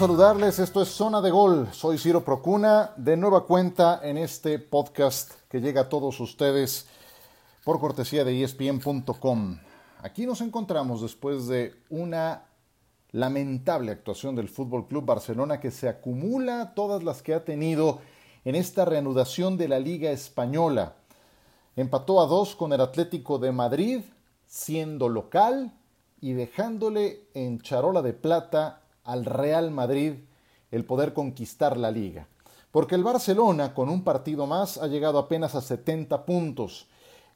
saludarles, esto es Zona de Gol, soy Ciro Procuna, de nueva cuenta en este podcast que llega a todos ustedes por cortesía de ESPN.com. Aquí nos encontramos después de una lamentable actuación del Fútbol Club Barcelona que se acumula todas las que ha tenido en esta reanudación de la Liga Española. Empató a dos con el Atlético de Madrid, siendo local y dejándole en charola de plata al Real Madrid el poder conquistar la liga. Porque el Barcelona, con un partido más, ha llegado apenas a 70 puntos.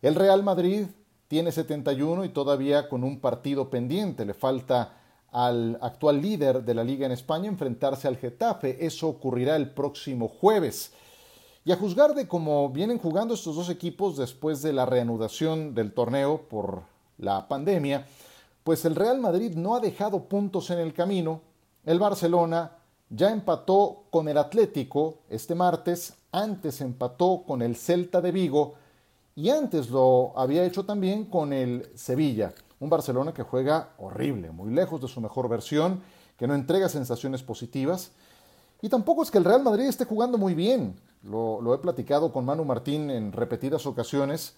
El Real Madrid tiene 71 y todavía con un partido pendiente. Le falta al actual líder de la liga en España enfrentarse al Getafe. Eso ocurrirá el próximo jueves. Y a juzgar de cómo vienen jugando estos dos equipos después de la reanudación del torneo por la pandemia, pues el Real Madrid no ha dejado puntos en el camino. El Barcelona ya empató con el Atlético este martes, antes empató con el Celta de Vigo y antes lo había hecho también con el Sevilla. Un Barcelona que juega horrible, muy lejos de su mejor versión, que no entrega sensaciones positivas. Y tampoco es que el Real Madrid esté jugando muy bien. Lo, he platicado con Manu Martín en repetidas ocasiones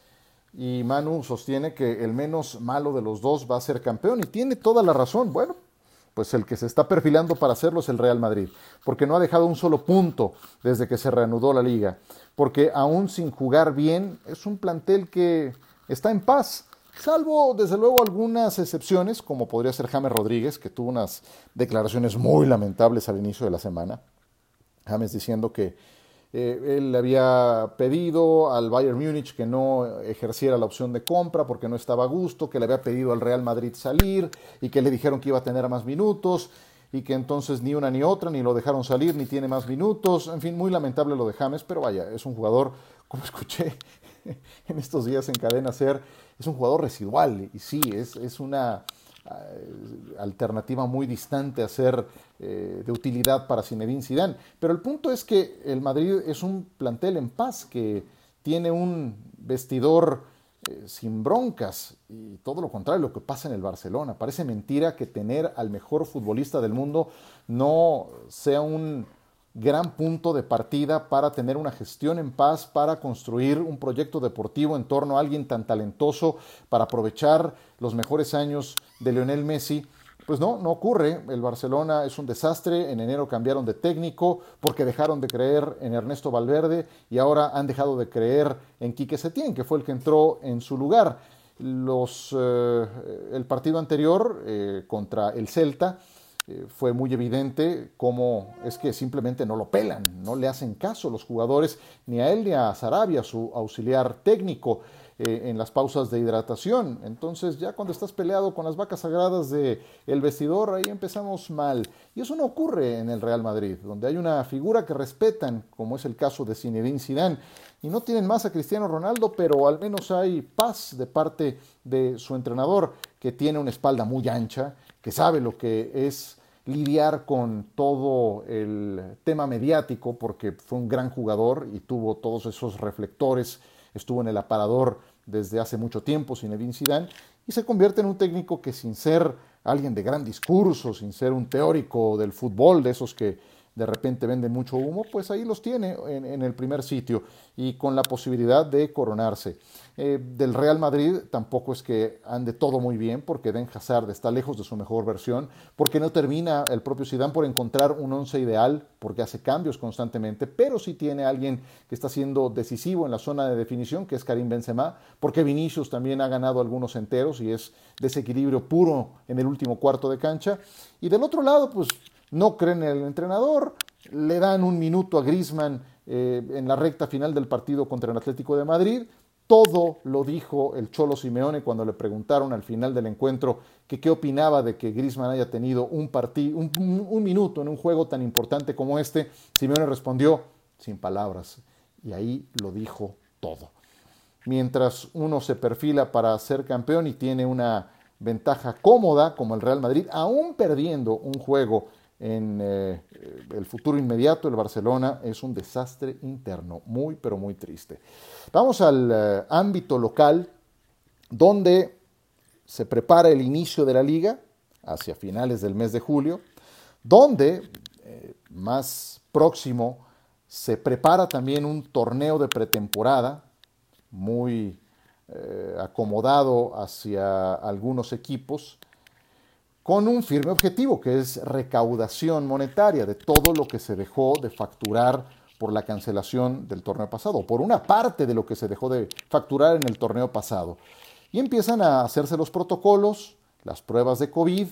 y Manu sostiene que el menos malo de los dos va a ser campeón y tiene toda la razón. Bueno, pues el que se está perfilando para hacerlo es el Real Madrid, porque no ha dejado un solo punto desde que se reanudó la liga, porque aún sin jugar bien es un plantel que está en paz, salvo desde luego algunas excepciones, como podría ser James Rodríguez, que tuvo unas declaraciones muy lamentables al inicio de la semana. James diciendo que eh, él le había pedido al Bayern Múnich que no ejerciera la opción de compra porque no estaba a gusto, que le había pedido al Real Madrid salir y que le dijeron que iba a tener más minutos y que entonces ni una ni otra, ni lo dejaron salir, ni tiene más minutos. En fin, muy lamentable lo de James, pero vaya, es un jugador, como escuché en estos días en cadena ser, es un jugador residual y sí, es, es una alternativa muy distante a ser eh, de utilidad para Zinedine Zidane. Pero el punto es que el Madrid es un plantel en paz que tiene un vestidor eh, sin broncas y todo lo contrario lo que pasa en el Barcelona. Parece mentira que tener al mejor futbolista del mundo no sea un gran punto de partida para tener una gestión en paz, para construir un proyecto deportivo en torno a alguien tan talentoso, para aprovechar los mejores años de Lionel Messi. Pues no, no ocurre. El Barcelona es un desastre. En enero cambiaron de técnico porque dejaron de creer en Ernesto Valverde y ahora han dejado de creer en Quique Setién, que fue el que entró en su lugar. Los, eh, el partido anterior eh, contra el Celta eh, fue muy evidente cómo es que simplemente no lo pelan, no le hacen caso los jugadores, ni a él ni a Sarabia, su auxiliar técnico, eh, en las pausas de hidratación. Entonces ya cuando estás peleado con las vacas sagradas del el vestidor, ahí empezamos mal. Y eso no ocurre en el Real Madrid, donde hay una figura que respetan, como es el caso de Zinedine Zidane, y no tienen más a Cristiano Ronaldo, pero al menos hay paz de parte de su entrenador, que tiene una espalda muy ancha, que sabe lo que es lidiar con todo el tema mediático, porque fue un gran jugador y tuvo todos esos reflectores, estuvo en el aparador desde hace mucho tiempo, Zinedine Zidane, y se convierte en un técnico que sin ser alguien de gran discurso, sin ser un teórico del fútbol, de esos que de repente venden mucho humo, pues ahí los tiene en, el primer sitio y con la posibilidad de coronarse. Eh, del Real Madrid tampoco es que ande todo muy bien porque Den Hazard está lejos de su mejor versión, porque no termina el propio Zidane por encontrar un once ideal, porque hace cambios constantemente, pero sí tiene alguien que está siendo decisivo en la zona de definición, que es Karim Benzema, porque Vinicius también ha ganado algunos enteros y es desequilibrio puro en el último cuarto de cancha. Y del otro lado, pues no creen en el entrenador, le dan un minuto a Grisman eh, en la recta final del partido contra el Atlético de Madrid. Todo lo dijo el Cholo Simeone cuando le preguntaron al final del encuentro que qué opinaba de que Grisman haya tenido un, un, un minuto en un juego tan importante como este. Simeone respondió sin palabras y ahí lo dijo todo. Mientras uno se perfila para ser campeón y tiene una ventaja cómoda como el Real Madrid, aún perdiendo un juego en eh, el futuro inmediato, el Barcelona es un desastre interno, muy pero muy triste. Vamos al eh, ámbito local, donde se prepara el inicio de la liga, hacia finales del mes de julio, donde eh, más próximo se prepara también un torneo de pretemporada muy acomodado hacia algunos equipos con un firme objetivo que es recaudación monetaria de todo lo que se dejó de facturar por la cancelación del torneo pasado, por una parte de lo que se dejó de facturar en el torneo pasado. Y empiezan a hacerse los protocolos, las pruebas de COVID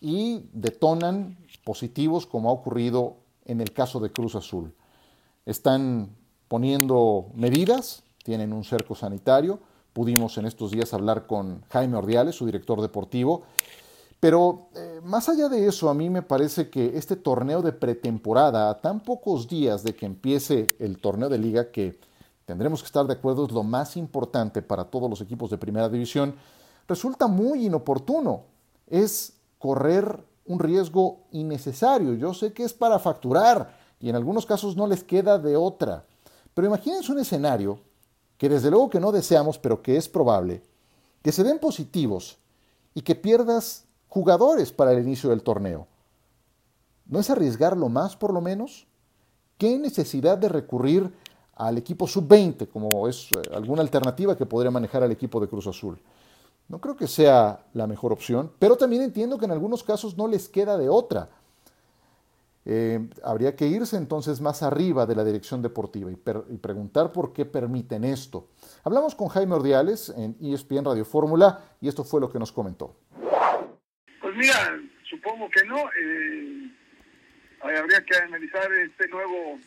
y detonan positivos como ha ocurrido en el caso de Cruz Azul. Están poniendo medidas, tienen un cerco sanitario. Pudimos en estos días hablar con Jaime Ordiales, su director deportivo. Pero eh, más allá de eso, a mí me parece que este torneo de pretemporada, a tan pocos días de que empiece el torneo de liga, que tendremos que estar de acuerdo, es lo más importante para todos los equipos de primera división, resulta muy inoportuno. Es correr un riesgo innecesario. Yo sé que es para facturar y en algunos casos no les queda de otra. Pero imagínense un escenario que desde luego que no deseamos, pero que es probable, que se den positivos y que pierdas jugadores para el inicio del torneo. ¿No es arriesgarlo más por lo menos? ¿Qué necesidad de recurrir al equipo sub-20 como es eh, alguna alternativa que podría manejar al equipo de Cruz Azul? No creo que sea la mejor opción, pero también entiendo que en algunos casos no les queda de otra. Eh, habría que irse entonces más arriba de la dirección deportiva y, preguntar por qué permiten esto. Hablamos con Jaime Ordiales en ESPN Radio Fórmula y esto fue lo que nos comentó. Mira, supongo que no. Eh, habría que analizar este nuevo,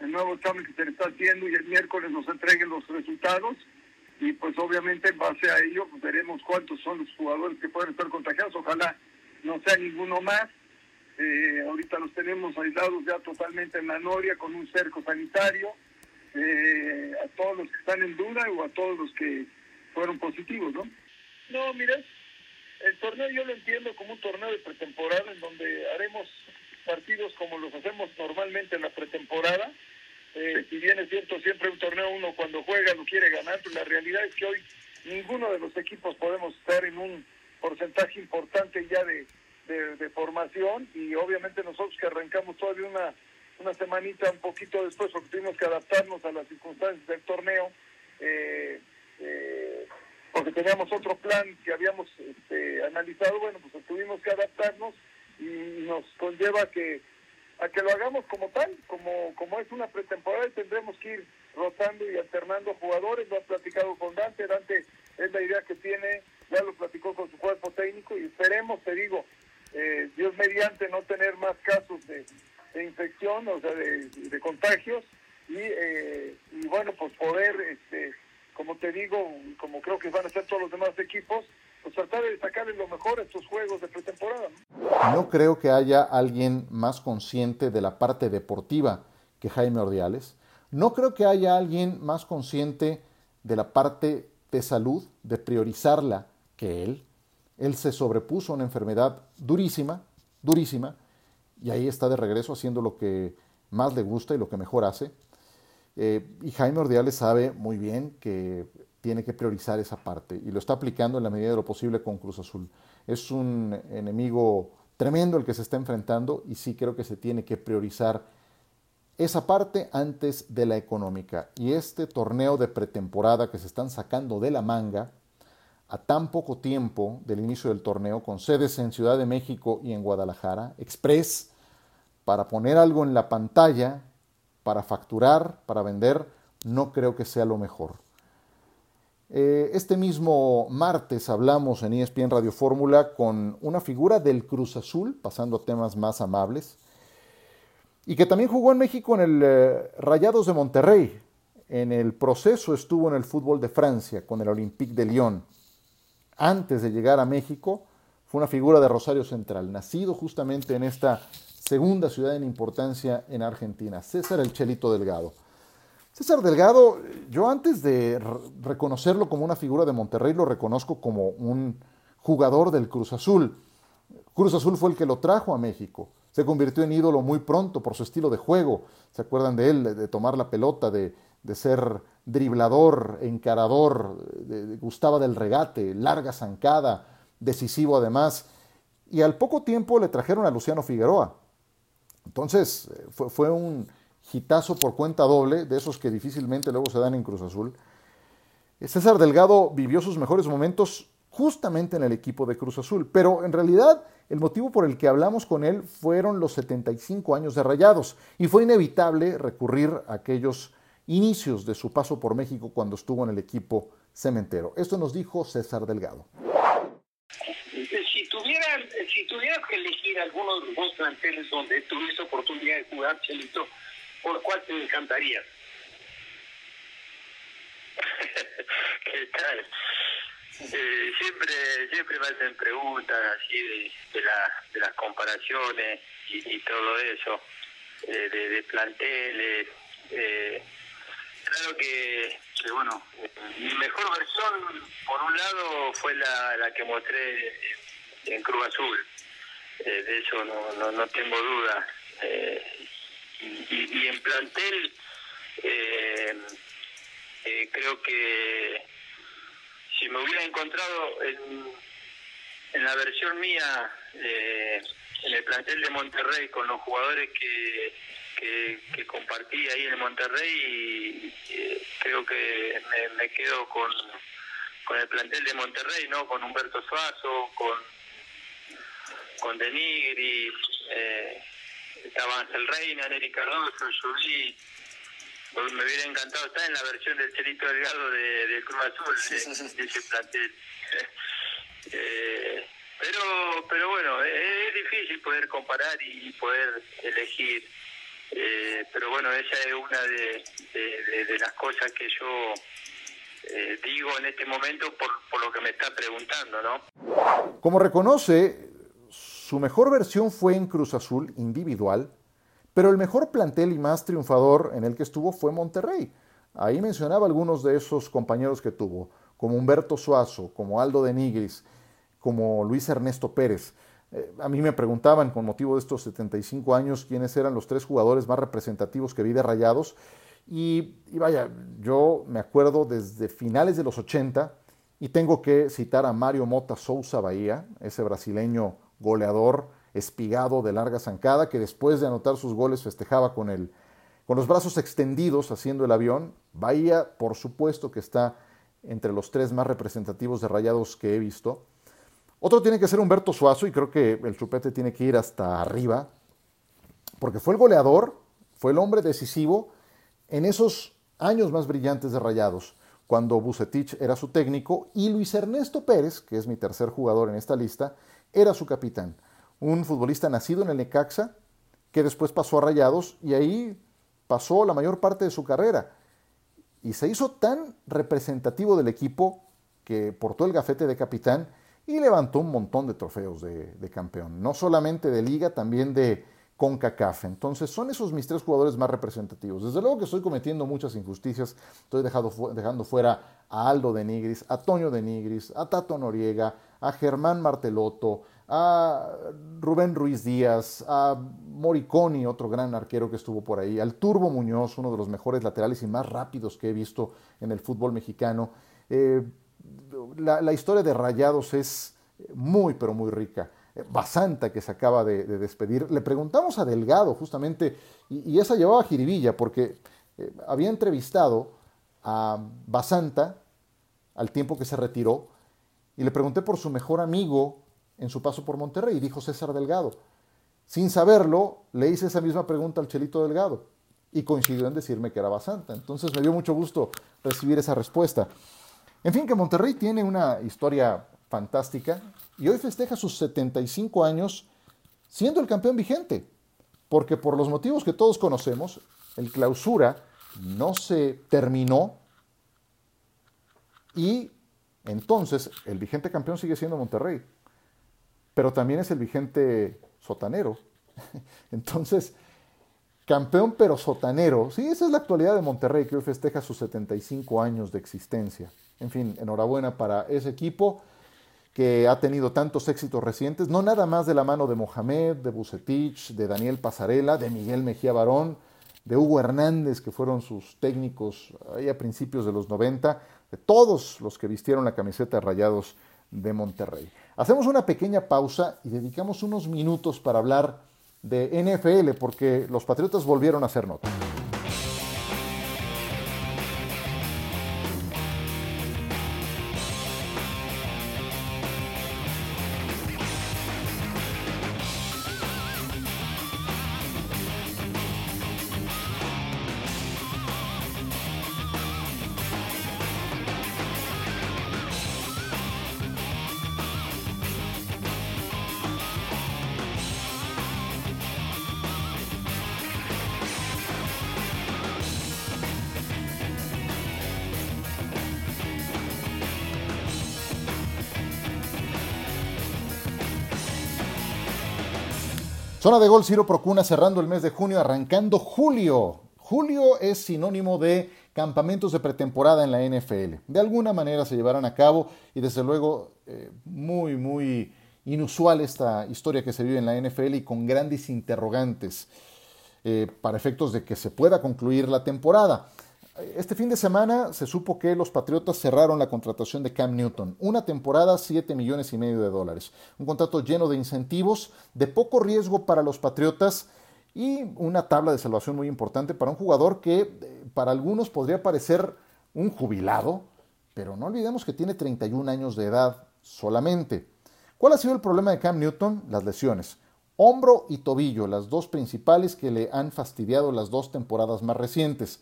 el nuevo examen que se le está haciendo y el miércoles nos entreguen los resultados y pues obviamente en base a ello pues, veremos cuántos son los jugadores que pueden estar contagiados. Ojalá no sea ninguno más. Eh, ahorita los tenemos aislados ya totalmente en la noria con un cerco sanitario. Eh, a todos los que están en duda o a todos los que fueron positivos, ¿no? No, mira, el torneo yo lo entiendo como un torneo de pretemporada en donde haremos partidos como los hacemos normalmente en la pretemporada. Eh, si bien es cierto, siempre un torneo uno cuando juega lo quiere ganar, pero la realidad es que hoy ninguno de los equipos podemos estar en un porcentaje importante ya de, de, formación y obviamente nosotros que arrancamos todavía una, una semanita un poquito después porque tuvimos que adaptarnos a las circunstancias del torneo, eh, eh, porque teníamos otro plan que habíamos este, analizado, bueno, pues tuvimos que adaptarnos y nos conlleva que a que lo hagamos como tal, como, como es una pretemporada y tendremos que ir rotando y alternando jugadores, lo ha platicado con Dante, Dante es la idea que tiene, ya lo platicó con su cuerpo técnico y esperemos, te digo, eh, Dios mediante no tener más casos de, infección, o sea, de, contagios y, eh, y bueno, pues poder, este, como creo que van a ser todos los demás equipos, pues tratar de sacarle lo mejor a estos juegos de pretemporada. ¿no? creo que haya alguien más consciente de la parte deportiva que Jaime Ordiales. No creo que haya alguien más consciente de la parte de salud, de priorizarla que él. Él se sobrepuso a una enfermedad durísima, durísima, y ahí está de regreso haciendo lo que más le gusta y lo que mejor hace. Eh, y Jaime Ordiales sabe muy bien que tiene que priorizar esa parte y lo está aplicando en la medida de lo posible con Cruz Azul. Es un enemigo tremendo el que se está enfrentando y sí creo que se tiene que priorizar esa parte antes de la económica. Y este torneo de pretemporada que se están sacando de la manga a tan poco tiempo del inicio del torneo, con sedes en Ciudad de México y en Guadalajara, express, para poner algo en la pantalla, para facturar, para vender, no creo que sea lo mejor. Eh, este mismo martes hablamos en ESPN Radio Fórmula con una figura del Cruz Azul, pasando a temas más amables, y que también jugó en México en el eh, Rayados de Monterrey. En el proceso estuvo en el fútbol de Francia con el Olympique de Lyon. Antes de llegar a México, fue una figura de Rosario Central, nacido justamente en esta segunda ciudad en importancia en Argentina, César el Chelito Delgado. César Delgado, yo antes de reconocerlo como una figura de Monterrey, lo reconozco como un jugador del Cruz Azul. Cruz Azul fue el que lo trajo a México. Se convirtió en ídolo muy pronto por su estilo de juego. ¿Se acuerdan de él? De, tomar la pelota, de, ser driblador, encarador, gustaba del regate, larga zancada, decisivo además. y al poco tiempo le trajeron a Luciano Figueroa. Entonces eh, fue, fue un hitazo por cuenta doble, de esos que difícilmente luego se dan en Cruz Azul. César Delgado vivió sus mejores momentos justamente en el equipo de Cruz Azul, pero en realidad el motivo por el que hablamos con él fueron los 75 años de Rayados y fue inevitable recurrir a aquellos inicios de su paso por México cuando estuvo en el equipo cementero. Esto nos dijo César Delgado. Si tuvieras, si tuvieras que elegir algunos de los dos planteles donde tuviste oportunidad de jugar, Chelito, ¿por cuál te encantaría? ¿Qué tal? Eh, siempre siempre me hacen preguntas así de, de, la, de las comparaciones y, y todo eso, eh, de, de, planteles. Eh, claro que, que, bueno, mi mejor versión, por un lado, fue la, la que mostré en Cruz Azul. Eh, de eso no, no, no tengo duda. Y, y, en plantel, eh, eh, creo que si me hubiera encontrado en, en la versión mía eh, en el plantel de Monterrey con los jugadores que, que, que compartí ahí en Monterrey, eh, creo que me, me, quedo con, con el plantel de Monterrey, ¿no? Con Humberto Suazo, con, con Denigri, eh, estaba Ángel Reina, Neri Cardoso, Juli me hubiera encantado estar en la versión del Chelito Delgado de, de Cruz Azul, sí, sí, sí. de, ese plantel. eh, pero, pero bueno, es, es, difícil poder comparar y poder elegir. Eh, pero bueno, esa es una de, de, de las cosas que yo eh, digo en este momento por, por lo que me está preguntando, ¿no? Como reconoce, su mejor versión fue en Cruz Azul individual, pero el mejor plantel y más triunfador en el que estuvo fue Monterrey. Ahí mencionaba algunos de esos compañeros que tuvo, como Humberto Suazo, como Aldo de Nigris, como Luis Ernesto Pérez. Eh, a mí me preguntaban con motivo de estos 75 años quiénes eran los tres jugadores más representativos que vi de Rayados. Y, y, vaya, yo me acuerdo desde finales de los 80 y tengo que citar a Mario Mota Souza Bahía, ese brasileño goleador espigado de larga zancada que después de anotar sus goles festejaba con, el, con los brazos extendidos haciendo el avión. Bahía, por supuesto que está entre los tres más representativos de Rayados que he visto. Otro tiene que ser Humberto Suazo y creo que el chupete tiene que ir hasta arriba, porque fue el goleador, fue el hombre decisivo en esos años más brillantes de Rayados, cuando Bucetich era su técnico y Luis Ernesto Pérez, que es mi tercer jugador en esta lista, era su capitán. Un futbolista nacido en el Necaxa, que después pasó a Rayados y ahí pasó la mayor parte de su carrera. Y se hizo tan representativo del equipo que portó el gafete de capitán y levantó un montón de trofeos de, campeón, no solamente de liga, también de, CONCACAF. Entonces, son esos mis tres jugadores más representativos. Desde luego que estoy cometiendo muchas injusticias. Estoy dejando, dejando fuera a Aldo de Nigris, a Toño de Nigris, a Tato Noriega, a Germán Martelotto, a Rubén Ruiz Díaz, a Moriconi, otro gran arquero que estuvo por ahí, al Turbo Muñoz, uno de los mejores laterales y más rápidos que he visto en el fútbol mexicano. Eh, la, historia de Rayados es muy, pero muy rica. Basanta que se acaba de, de, despedir. Le preguntamos a Delgado justamente, y, y esa llevaba a Jiribilla, porque eh, había entrevistado a Basanta al tiempo que se retiró, y le pregunté por su mejor amigo en su paso por Monterrey, y dijo César Delgado. Sin saberlo, le hice esa misma pregunta al Chelito Delgado, y coincidió en decirme que era Basanta. Entonces me dio mucho gusto recibir esa respuesta. En fin, que Monterrey tiene una historia fantástica y hoy festeja sus 75 años siendo el campeón vigente, porque por los motivos que todos conocemos, el clausura no se terminó y entonces el vigente campeón sigue siendo Monterrey, pero también es el vigente sotanero. Entonces, campeón pero sotanero, sí, esa es la actualidad de Monterrey que hoy festeja sus 75 años de existencia. En fin, enhorabuena para ese equipo que ha tenido tantos éxitos recientes, no nada más de la mano de Mohamed, de Bucetich, de Daniel Pasarela, de Miguel Mejía Barón, de Hugo Hernández, que fueron sus técnicos ahí a principios de los 90, de todos los que vistieron la camiseta de Rayados de Monterrey. Hacemos una pequeña pausa y dedicamos unos minutos para hablar de NFL porque los Patriotas volvieron a hacer nota. Zona de gol Ciro Procuna cerrando el mes de junio, arrancando julio. Julio es sinónimo de campamentos de pretemporada en la NFL. De alguna manera se llevarán a cabo y desde luego eh, muy, muy inusual esta historia que se vive en la NFL y con grandes interrogantes eh, para efectos de que se pueda concluir la temporada. Este fin de semana se supo que los Patriotas cerraron la contratación de Cam Newton. Una temporada, 7 millones y medio de dólares. Un contrato lleno de incentivos, de poco riesgo para los Patriotas y una tabla de salvación muy importante para un jugador que eh, para algunos podría parecer un jubilado, pero no olvidemos que tiene 31 años de edad solamente. ¿Cuál ha sido el problema de Cam Newton? Las lesiones. Hombro y tobillo, las dos principales que le han fastidiado las dos temporadas más recientes.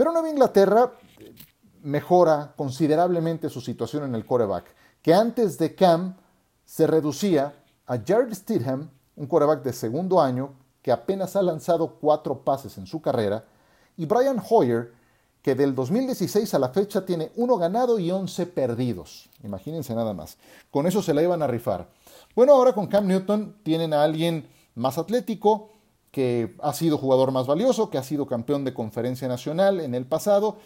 Pero Nueva Inglaterra eh, mejora considerablemente su situación en el coreback, que antes de Cam se reducía a Jared Stidham, un coreback de segundo año que apenas ha lanzado cuatro pases en su carrera, y Brian Hoyer, que del 2016 a la fecha tiene uno ganado y 11 perdidos. Imagínense nada más. Con eso se la iban a rifar. Bueno, ahora con Cam Newton tienen a alguien más atlético, que ha sido jugador más valioso, que ha sido campeón de conferencia nacional en el pasado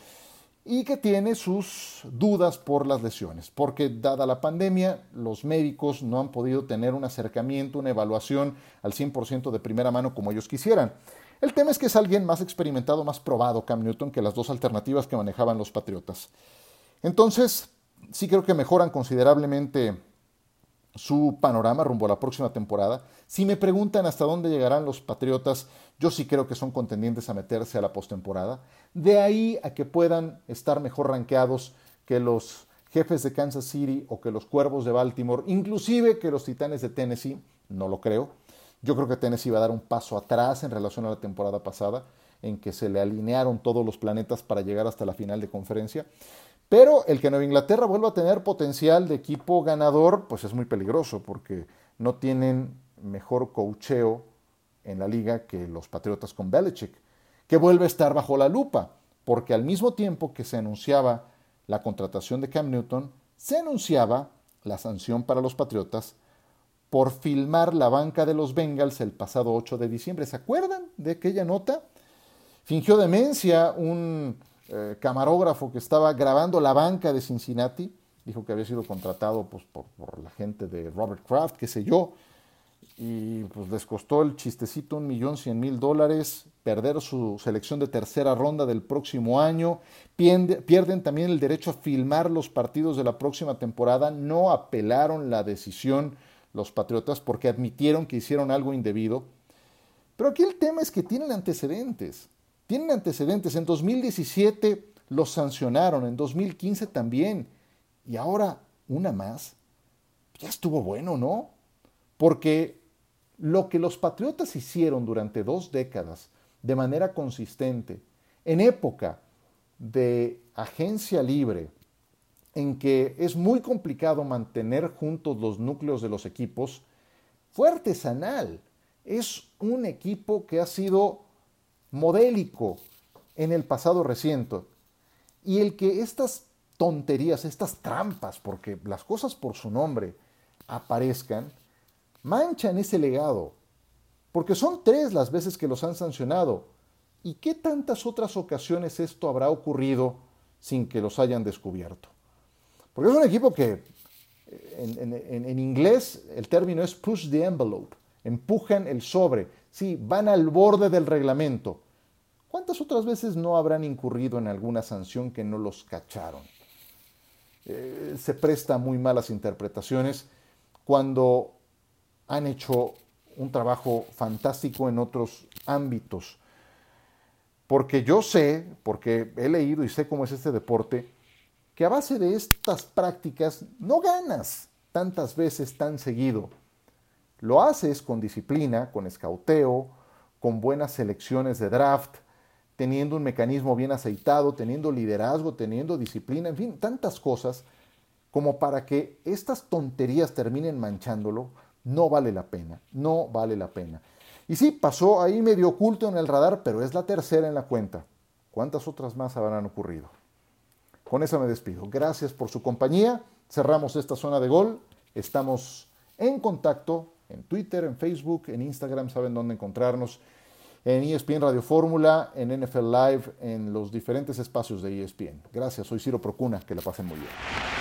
y que tiene sus dudas por las lesiones, porque dada la pandemia, los médicos no han podido tener un acercamiento, una evaluación al 100% de primera mano como ellos quisieran. El tema es que es alguien más experimentado, más probado Cam Newton que las dos alternativas que manejaban los Patriotas. Entonces, sí creo que mejoran considerablemente su panorama rumbo a la próxima temporada. Si me preguntan hasta dónde llegarán los Patriotas, yo sí creo que son contendientes a meterse a la postemporada. De ahí a que puedan estar mejor rankeados que los jefes de Kansas City o que los Cuervos de Baltimore, inclusive que los Titanes de Tennessee, no lo creo. Yo creo que Tennessee va a dar un paso atrás en relación a la temporada pasada, en que se le alinearon todos los planetas para llegar hasta la final de conferencia. Pero el que Nueva Inglaterra vuelva a tener potencial de equipo ganador, pues es muy peligroso porque no tienen mejor cocheo en la liga que los Patriotas con Belichick, que vuelve a estar bajo la lupa, porque al mismo tiempo que se anunciaba la contratación de Cam Newton, se anunciaba la sanción para los Patriotas por filmar la banca de los Bengals el pasado 8 de diciembre. ¿Se acuerdan de aquella nota? Fingió demencia un eh, camarógrafo que estaba grabando la banca de Cincinnati, dijo que había sido contratado pues, por, la gente de Robert Kraft, qué sé yo, y pues les costó el chistecito un millón cien mil dólares, perder su selección de tercera ronda del próximo año, pierden también el derecho a filmar los partidos de la próxima temporada, no apelaron la decisión los Patriotas porque admitieron que hicieron algo indebido. Pero aquí el tema es que tienen antecedentes. Tienen antecedentes. En 2017 los sancionaron, en 2015 también. Y ahora una más. Ya estuvo bueno, ¿no? Porque lo que los patriotas hicieron durante dos décadas de manera consistente, en época de agencia libre, en que es muy complicado mantener juntos los núcleos de los equipos, fue artesanal. Es un equipo que ha sido modélico en el pasado reciente. Y el que estas tonterías, estas trampas, porque las cosas por su nombre aparezcan, manchan ese legado. Porque son tres las veces que los han sancionado. ¿Y qué tantas otras ocasiones esto habrá ocurrido sin que los hayan descubierto? Porque es un equipo que en, en inglés el término es push the envelope, empujan el sobre, sí, van al borde del reglamento. ¿Cuántas otras veces no habrán incurrido en alguna sanción que no los cacharon? eh, se presta muy malas interpretaciones cuando han hecho un trabajo fantástico en otros ámbitos. Porque yo sé, porque he leído y sé cómo es este deporte, que a base de estas prácticas no ganas tantas veces tan seguido. Lo haces con disciplina, con escauteo, con buenas selecciones de draft, teniendo un mecanismo bien aceitado, teniendo liderazgo, teniendo disciplina, en fin, tantas cosas como para que estas tonterías terminen manchándolo, no vale la pena, no vale la pena. Y sí, pasó ahí medio oculto en el radar, pero es la tercera en la cuenta. ¿Cuántas otras más habrán ocurrido? Con eso me despido. Gracias por su compañía. Cerramos esta zona de gol. Estamos en contacto en Twitter, en Facebook, en Instagram, saben dónde encontrarnos. En ESPN Radio Fórmula, en NFL Live, en los diferentes espacios de ESPN. Gracias, soy Ciro Procuna, que la pasen muy bien.